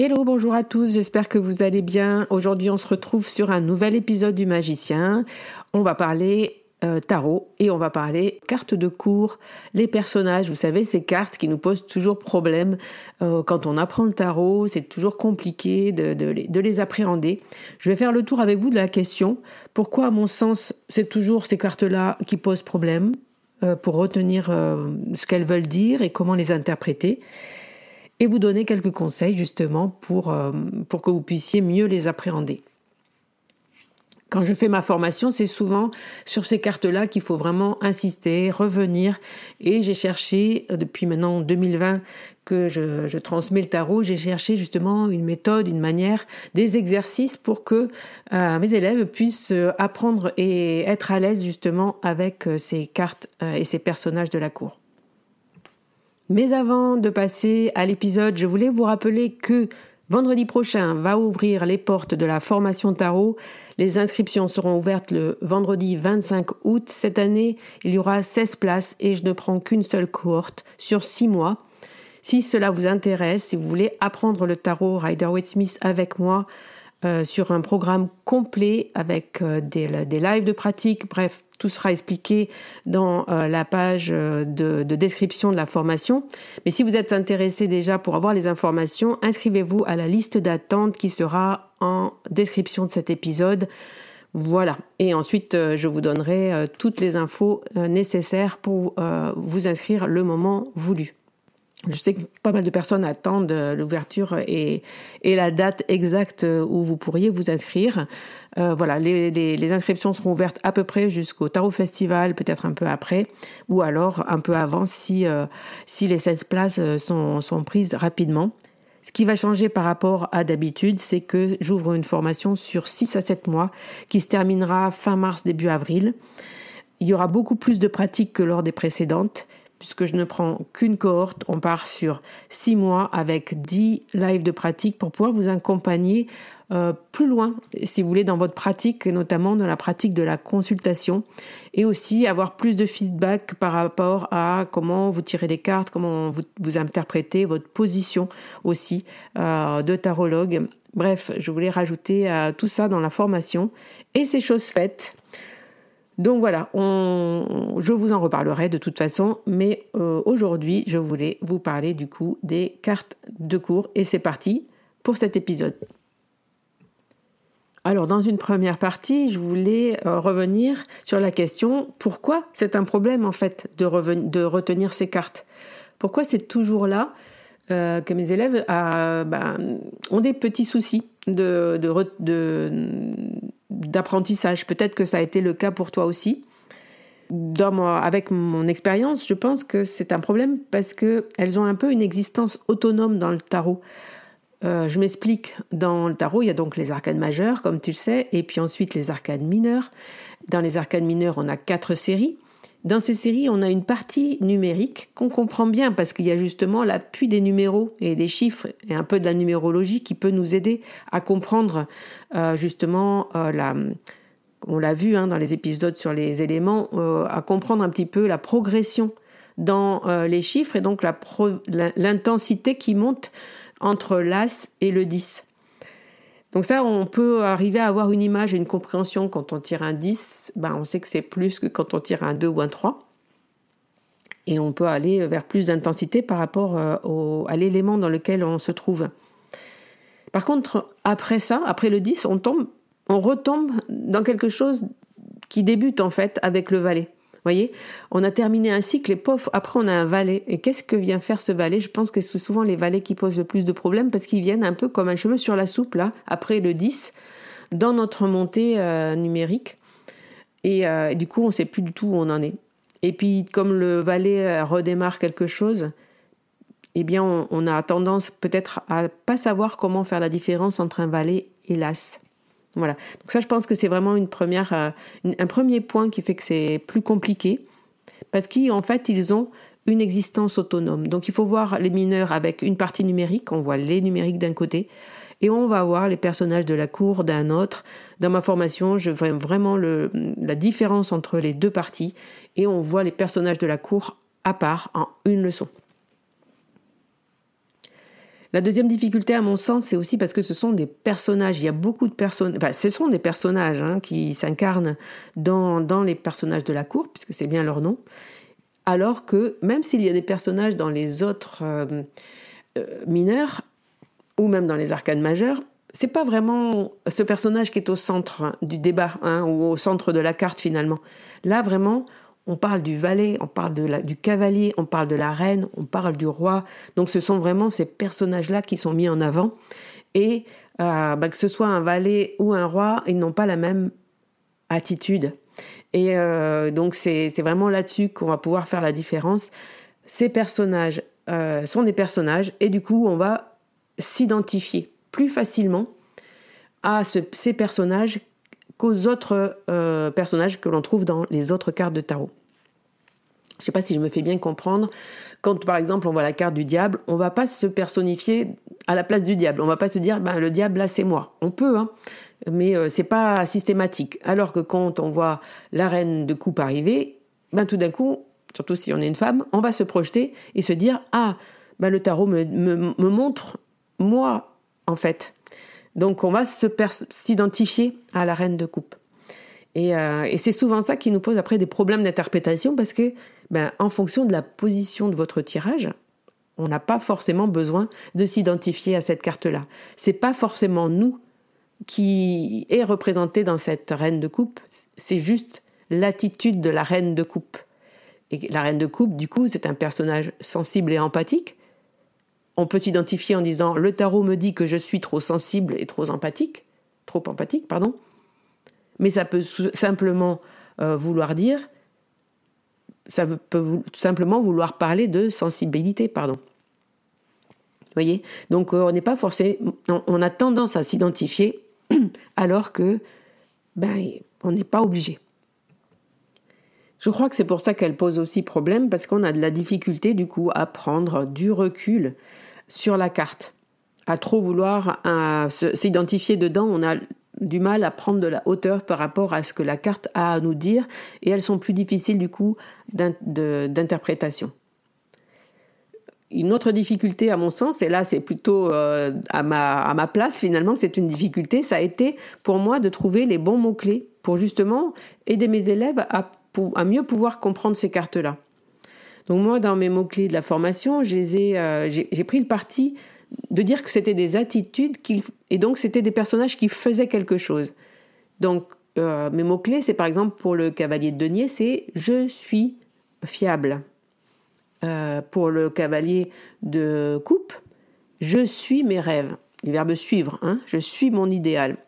Hello, bonjour à tous, j'espère que vous allez bien. Aujourd'hui, on se retrouve sur un nouvel épisode du Magicien. On va parler euh, tarot et on va parler cartes de cours, les personnages. Vous savez, ces cartes qui nous posent toujours problème euh, quand on apprend le tarot, c'est toujours compliqué de, les, appréhender. Je vais faire le tour avec vous de la question pourquoi, à mon sens, c'est toujours ces cartes-là qui posent problème euh, pour retenir ce qu'elles veulent dire et comment les interpréter? Et vous donner quelques conseils justement pour, euh, pour que vous puissiez mieux les appréhender. Quand je fais ma formation, c'est souvent sur ces cartes-là qu'il faut vraiment insister, revenir. Et j'ai cherché, euh, depuis maintenant 2020 que je, je transmets le tarot, j'ai cherché justement une méthode, une manière, des exercices pour que euh, mes élèves puissent apprendre et être à l'aise justement avec ces cartes et ces personnages de la cour. Mais avant de passer à l'épisode, je voulais vous rappeler que vendredi prochain va ouvrir les portes de la formation tarot. Les inscriptions seront ouvertes le vendredi 25 août. Cette année, il y aura 16 places et je ne prends qu'une seule cohorte sur 6 mois. Si cela vous intéresse, si vous voulez apprendre le tarot Rider-Waite-Smith avec moi, euh, sur un programme complet avec euh, des, lives de pratique. Bref, tout sera expliqué dans euh, la page de, description de la formation. Mais si vous êtes intéressé déjà pour avoir les informations, inscrivez-vous à la liste d'attente qui sera en description de cet épisode. Voilà. Et ensuite, je vous donnerai toutes les infos nécessaires pour vous inscrire le moment voulu. Je sais que pas mal de personnes attendent euh, l'ouverture et, la date exacte où vous pourriez vous inscrire. Euh, voilà, les, inscriptions seront ouvertes à peu près jusqu'au Tarot Festival, peut-être un peu après, ou alors un peu avant si, euh, si les 16 places sont, sont prises rapidement. Ce qui va changer par rapport à d'habitude, c'est que j'ouvre une formation sur 6 à 7 mois qui se terminera fin mars, début avril. Il y aura beaucoup plus de pratiques que lors des précédentes puisque je ne prends qu'une cohorte. On part sur six mois avec 10 lives de pratique pour pouvoir vous accompagner euh, plus loin, si vous voulez, dans votre pratique, notamment dans la pratique de la consultation, et aussi avoir plus de feedback par rapport à comment vous tirez les cartes, comment vous, vous interprétez votre position aussi euh, de tarologue. Bref, je voulais rajouter euh, tout ça dans la formation, et ces choses faites. Donc voilà, je vous en reparlerai de toute façon, mais euh, aujourd'hui, je voulais vous parler du coup des cartes de cours et c'est parti pour cet épisode. Alors dans une première partie, je voulais euh, revenir sur la question pourquoi c'est un problème en fait de, retenir ces cartes? Pourquoi c'est toujours là? Euh, que mes élèves ben, ont des petits soucis d'apprentissage. Peut-être que ça a été le cas pour toi aussi. Dans avec mon expérience, je pense que c'est un problème parce qu'elles ont un peu une existence autonome dans le tarot. Euh, je m'explique, dans le tarot, il y a donc les arcades majeures, comme tu le sais, et puis ensuite les arcades mineures. Dans les arcades mineures, on a quatre séries. Dans ces séries, on a une partie numérique qu'on comprend bien parce qu'il y a justement l'appui des numéros et des chiffres et un peu de la numérologie qui peut nous aider à comprendre euh, justement euh, la, on l'a vu hein, dans les épisodes sur les éléments, euh, à comprendre un petit peu la progression dans les chiffres et donc l'intensité qui monte entre l'As et le 10. Donc ça, on peut arriver à avoir une image et une compréhension quand on tire un 10, ben on sait que c'est plus que quand on tire un 2 ou un 3. Et on peut aller vers plus d'intensité par rapport euh, à l'élément dans lequel on se trouve. Par contre, après ça, après le 10, on tombe, on retombe dans quelque chose qui débute en fait avec le valet voyez? On a terminé un cycle et pof, après on a un valet. Et qu'est-ce que vient faire ce valet? Je pense que c'est souvent les valets qui posent le plus de problèmes parce qu'ils viennent un peu comme un cheveu sur la soupe, là, après le 10, dans notre montée euh, numérique. Euh, et, du coup, on ne sait plus du tout où on en est. Et puis, comme le valet euh, redémarre quelque chose, eh bien, on, on a tendance peut-être à pas savoir comment faire la différence entre un valet et l'as. Donc ça, je pense que c'est vraiment euh, un premier point qui fait que c'est plus compliqué, parce qu'en fait, ils ont une existence autonome. Donc il faut voir les mineurs avec une partie numérique, on voit les numériques d'un côté, et on va voir les personnages de la cour d'un autre. Dans ma formation, je vois vraiment la différence entre les deux parties, et on voit les personnages de la cour à part en une leçon. La deuxième difficulté, à mon sens, c'est aussi parce que ce sont des personnages. Il y a beaucoup de personnages. Enfin, ce sont des personnages hein, qui s'incarnent dans, dans les personnages de la cour, puisque c'est bien leur nom. Alors que même s'il y a des personnages dans les autres euh, euh, mineurs, ou même dans les arcanes majeures, c'est pas vraiment ce personnage qui est au centre du débat, hein, ou au centre de la carte finalement. Là, vraiment, on parle du valet, on parle du cavalier, on parle de la reine, on parle du roi. Donc ce sont vraiment ces personnages-là qui sont mis en avant. Et euh, bah, que ce soit un valet ou un roi, ils n'ont pas la même attitude. Et euh, donc c'est vraiment là-dessus qu'on va pouvoir faire la différence. Ces personnages euh, sont des personnages et du coup on va s'identifier plus facilement à ces personnages qu'aux autres personnages que l'on trouve dans les autres cartes de tarot. Je ne sais pas si je me fais bien comprendre. Quand par exemple on voit la carte du diable, on va pas se personnifier à la place du diable. On va pas se dire ben, le diable là c'est moi. On peut, hein, mais ce euh, c'est pas systématique. Alors que quand on voit la reine de coupe arriver, ben tout d'un coup, surtout si on est une femme, on va se projeter et se dire ah ben, le tarot me, me, montre moi en fait. Donc on va s'identifier à la reine de coupe. Et, euh, et c'est souvent ça qui nous pose après des problèmes d'interprétation parce que ben, en fonction de la position de votre tirage, on n'a pas forcément besoin de s'identifier à cette carte-là. C'est pas forcément nous qui est représenté dans cette reine de coupe, c'est juste l'attitude de la reine de coupe. Et la reine de coupe, du coup, c'est un personnage sensible et empathique. On peut s'identifier en disant le tarot me dit que je suis trop sensible et trop empathique, trop empathique, pardon. Mais ça peut simplement euh, vouloir dire ça peut simplement vouloir parler de sensibilité, pardon. Vous voyez? Donc euh, on n'est pas forcé, on, a tendance à s'identifier alors que ben on n'est pas obligé. Je crois que c'est pour ça qu'elle pose aussi problème parce qu'on a de la difficulté du coup à prendre du recul sur la carte, à trop vouloir s'identifier dedans. On a du mal à prendre de la hauteur par rapport à ce que la carte a à nous dire et elles sont plus difficiles du coup d'interprétation. Une autre difficulté à mon sens, et là c'est plutôt euh, à, ma, place finalement, c'est une difficulté, ça a été pour moi de trouver les bons mots-clés pour justement aider mes élèves à, à mieux pouvoir comprendre ces cartes-là. Donc moi, dans mes mots-clés de la formation, euh, j'ai pris le parti de dire que c'était des attitudes et donc c'était des personnages qui faisaient quelque chose. Donc euh, mes mots-clés, c'est par exemple pour le cavalier de denier, c'est je suis fiable. Euh, pour le cavalier de coupe, je suis mes rêves. Le verbe suivre, hein, je suis mon idéal.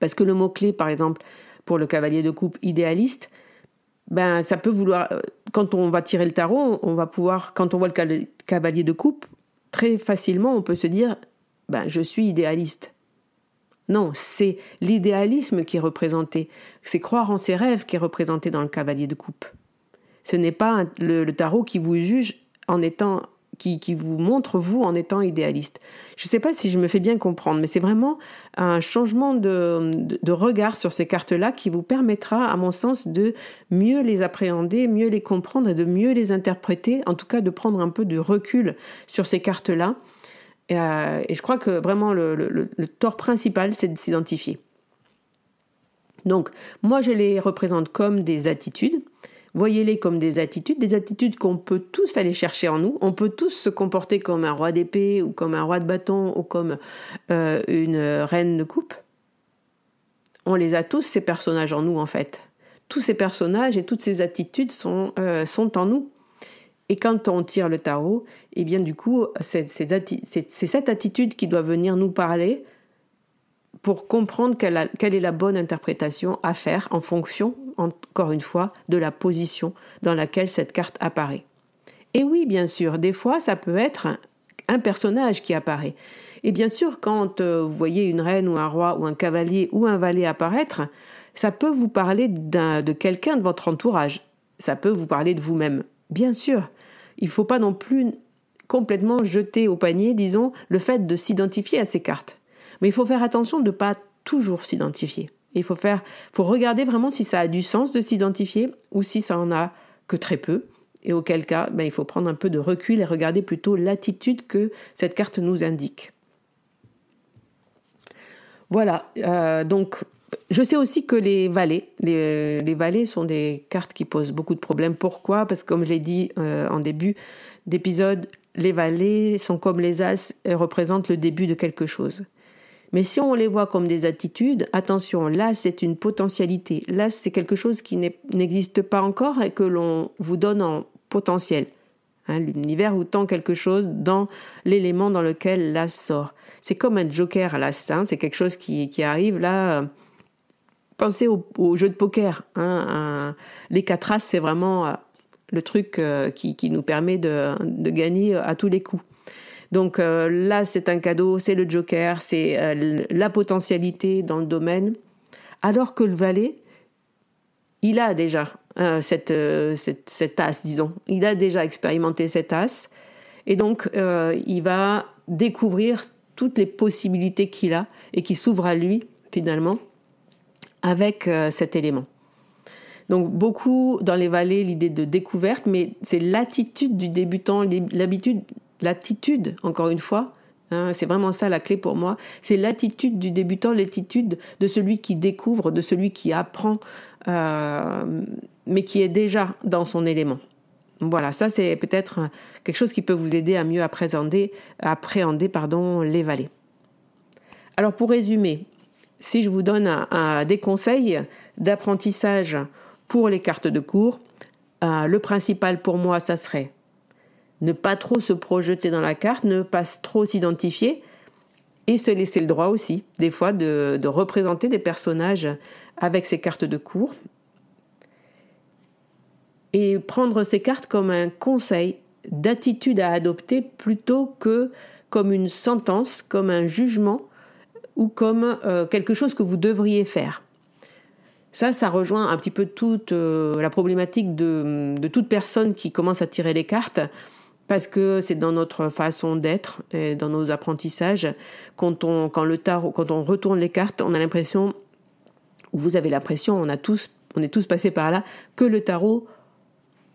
Parce que le mot-clé, par exemple, pour le cavalier de coupe idéaliste, ben ça peut vouloir. Euh, quand on va tirer le tarot, on va pouvoir, quand on voit le cavalier de coupe, très facilement, on peut se dire, ben je suis idéaliste. Non, c'est l'idéalisme qui est représenté. C'est croire en ses rêves qui est représenté dans le cavalier de coupe. Ce n'est pas le, tarot qui vous juge en étant qui, vous montre vous en étant idéaliste. Je ne sais pas si je me fais bien comprendre, mais c'est vraiment un changement de, de, regard sur ces cartes-là qui vous permettra, à mon sens, de mieux les appréhender, mieux les comprendre et de mieux les interpréter, en tout cas de prendre un peu de recul sur ces cartes-là. Et, euh, je crois que vraiment le, le tort principal, c'est de s'identifier. Donc, moi, je les représente comme des attitudes. Voyez-les comme des attitudes, des attitudes qu'on peut tous aller chercher en nous. On peut tous se comporter comme un roi d'épée ou comme un roi de bâton ou comme euh, une reine de coupe. On les a tous, ces personnages en nous en fait. Tous ces personnages et toutes ces attitudes sont, euh, sont en nous. Et quand on tire le tarot, eh bien du coup, c'est cette attitude qui doit venir nous parler pour comprendre quelle, quelle, est la bonne interprétation à faire en fonction, encore une fois, de la position dans laquelle cette carte apparaît. Et oui, bien sûr, des fois, ça peut être un, personnage qui apparaît. Et bien sûr, quand euh, vous voyez une reine ou un roi ou un cavalier ou un valet apparaître, ça peut vous parler de quelqu'un de votre entourage. Ça peut vous parler de vous-même. Bien sûr, il ne faut pas non plus complètement jeter au panier, disons, le fait de s'identifier à ces cartes. Mais il faut faire attention de ne pas toujours s'identifier. Il faut regarder vraiment si ça a du sens de s'identifier ou si ça en a que très peu. Et auquel cas, ben, il faut prendre un peu de recul et regarder plutôt l'attitude que cette carte nous indique. Voilà, euh, donc je sais aussi que les valets, les, valets sont des cartes qui posent beaucoup de problèmes. Pourquoi? Parce que comme je l'ai dit euh, en début d'épisode, les valets sont comme les as et représentent le début de quelque chose. Mais si on les voit comme des attitudes, attention, là c'est une potentialité, là c'est quelque chose qui n'existe pas encore et que l'on vous donne en potentiel. Hein, L'univers vous tend quelque chose dans l'élément dans lequel l'as sort. C'est comme un joker à l'as, c'est quelque chose qui, arrive là. Euh, pensez au, jeu de poker. Hein, les quatre as, c'est vraiment euh, le truc euh, qui, nous permet de gagner à tous les coups. Donc euh, là, c'est un cadeau, c'est le joker, c'est euh, la potentialité dans le domaine. Alors que le valet, il a déjà euh, cette, cette, as, disons. Il a déjà expérimenté cette as. Et donc, il va découvrir toutes les possibilités qu'il a et qui s'ouvrent à lui, finalement, avec cet élément. Donc beaucoup dans les vallées, l'idée de découverte, mais c'est l'attitude du débutant, l'habitude, l'attitude, encore une fois, hein, c'est vraiment ça la clé pour moi, c'est l'attitude du débutant, l'attitude de celui qui découvre, de celui qui apprend, euh, mais qui est déjà dans son élément. Voilà, ça c'est peut-être quelque chose qui peut vous aider à mieux appréhender, les vallées. Alors pour résumer, si je vous donne des conseils d'apprentissage pour les cartes de cours, euh, le principal pour moi, ça serait ne pas trop se projeter dans la carte, ne pas trop s'identifier et se laisser le droit aussi, des fois, de, représenter des personnages avec ces cartes de cours. Et prendre ces cartes comme un conseil d'attitude à adopter plutôt que comme une sentence, comme un jugement ou comme euh, quelque chose que vous devriez faire. Ça, ça rejoint un petit peu toute euh, la problématique de, toute personne qui commence à tirer les cartes parce que c'est dans notre façon d'être et dans nos apprentissages quand on quand le tarot quand on retourne les cartes on a l'impression ou vous avez l'impression on a tous on est tous passés par là que le tarot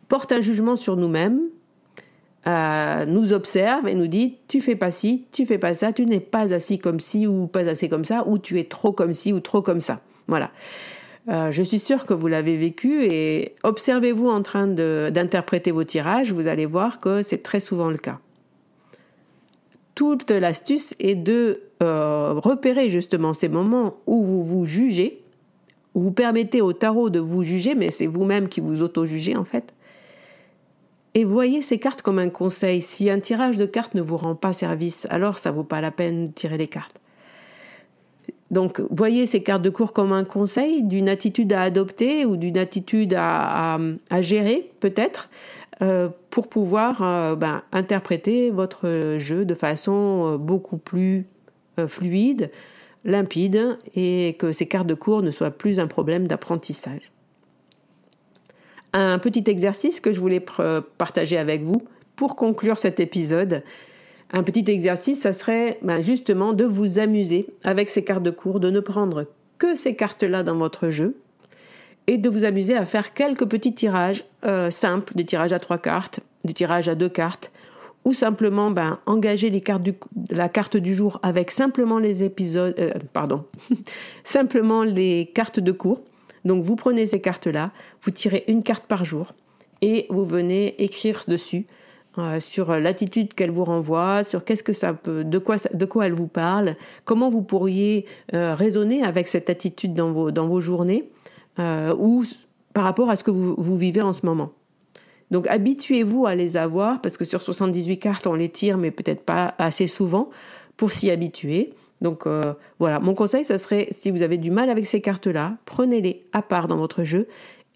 porte un jugement sur nous-mêmes euh, nous observe et nous dit tu fais pas ci tu fais pas ça tu n'es pas assis comme ci ou pas assez comme ça ou tu es trop comme ci ou trop comme ça Voilà. Euh, je suis sûre que vous l'avez vécu et observez-vous en train d'interpréter vos tirages, vous allez voir que c'est très souvent le cas. Toute l'astuce est de euh, repérer justement ces moments où vous vous jugez, où vous permettez au tarot de vous juger, mais c'est vous-même qui vous auto-jugez en fait. Et voyez ces cartes comme un conseil. Si un tirage de cartes ne vous rend pas service, alors ça vaut pas la peine de tirer les cartes. Donc, voyez ces cartes de cours comme un conseil d'une attitude à adopter ou d'une attitude à, gérer, peut-être, euh, pour pouvoir euh, ben, interpréter votre jeu de façon euh, beaucoup plus fluide, limpide, et que ces cartes de cours ne soient plus un problème d'apprentissage. Un petit exercice que je voulais partager avec vous pour conclure cet épisode, un petit exercice, ça serait ben, justement de vous amuser avec ces cartes de cours, de ne prendre que ces cartes-là dans votre jeu et de vous amuser à faire quelques petits tirages euh, simples, des tirages à trois cartes, des tirages à deux cartes, ou simplement ben, engager les cartes la carte du jour avec simplement les épisodes, euh, pardon, simplement les cartes de cours. Donc vous prenez ces cartes-là, vous tirez une carte par jour et vous venez écrire dessus euh, sur l'attitude qu'elle vous renvoie, sur qu'est-ce que ça peut, de quoi, de quoi elle vous parle, comment vous pourriez euh, raisonner avec cette attitude dans vos, dans vos journées euh, ou par rapport à ce que vous, vous vivez en ce moment. Donc habituez-vous à les avoir parce que sur 78 cartes on les tire mais peut-être pas assez souvent pour s'y habituer. Donc voilà, mon conseil, ça serait, si vous avez du mal avec ces cartes-là, prenez-les à part dans votre jeu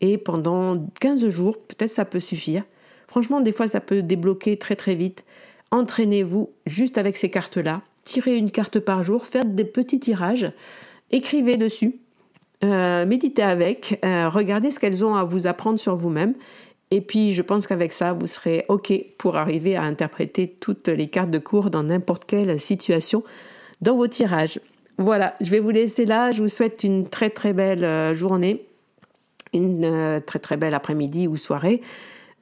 et pendant 15 jours, peut-être ça peut suffire. Franchement, des fois, ça peut débloquer très très vite. Entraînez-vous juste avec ces cartes-là. Tirez une carte par jour, faites des petits tirages, écrivez dessus, euh, méditez avec, euh, regardez ce qu'elles ont à vous apprendre sur vous-même. Et puis, je pense qu'avec ça, vous serez OK pour arriver à interpréter toutes les cartes de cours dans n'importe quelle situation dans vos tirages. Voilà, je vais vous laisser là. Je vous souhaite une très très belle euh, journée, une très très belle après-midi ou soirée.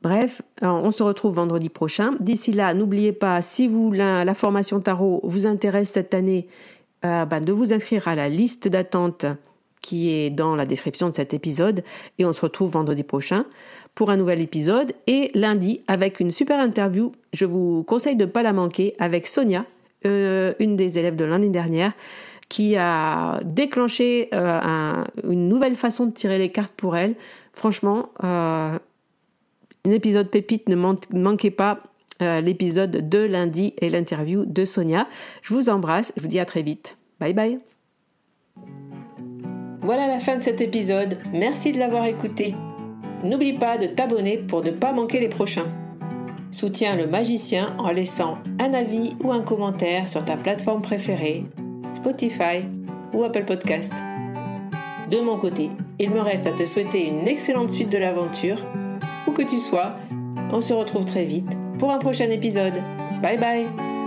Bref, euh, on se retrouve vendredi prochain. D'ici là, n'oubliez pas, si vous la, formation tarot vous intéresse cette année, euh, bah, de vous inscrire à la liste d'attente qui est dans la description de cet épisode. Et on se retrouve vendredi prochain pour un nouvel épisode. Et lundi, avec une super interview, je vous conseille de ne pas la manquer, avec Sonia, euh, une des élèves de l'année dernière, qui a déclenché une nouvelle façon de tirer les cartes pour elle. Franchement, un épisode pépite, ne manquez pas euh, l'épisode de lundi et l'interview de Sonia. Je vous embrasse, je vous dis à très vite. Bye bye. Voilà la fin de cet épisode. Merci de l'avoir écouté. N'oublie pas de t'abonner pour ne pas manquer les prochains. Soutiens le magicien en laissant un avis ou un commentaire sur ta plateforme préférée, Spotify ou Apple Podcast. De mon côté, il me reste à te souhaiter une excellente suite de l'aventure tu sois. On se retrouve très vite pour un prochain épisode. Bye bye